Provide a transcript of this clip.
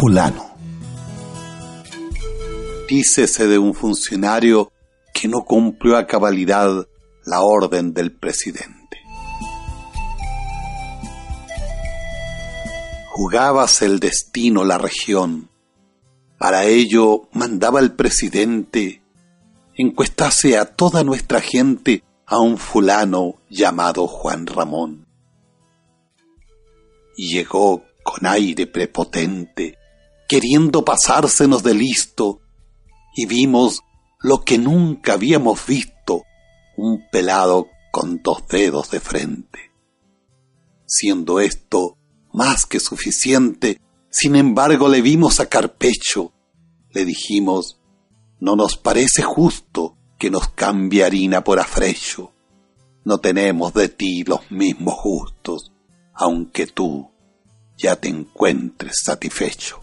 fulano. Dícese de un funcionario que no cumplió a cabalidad la orden del presidente. Jugábase el destino la región. Para ello mandaba el presidente encuestase a toda nuestra gente a un fulano llamado Juan Ramón. Y llegó con aire prepotente, queriendo pasársenos de listo, y vimos lo que nunca habíamos visto, un pelado con dos dedos de frente. Siendo esto más que suficiente, sin embargo le vimos sacar pecho. Le dijimos, no nos parece justo que nos cambie harina por afrecho. No tenemos de ti los mismos gustos, aunque tú ya te encuentres satisfecho.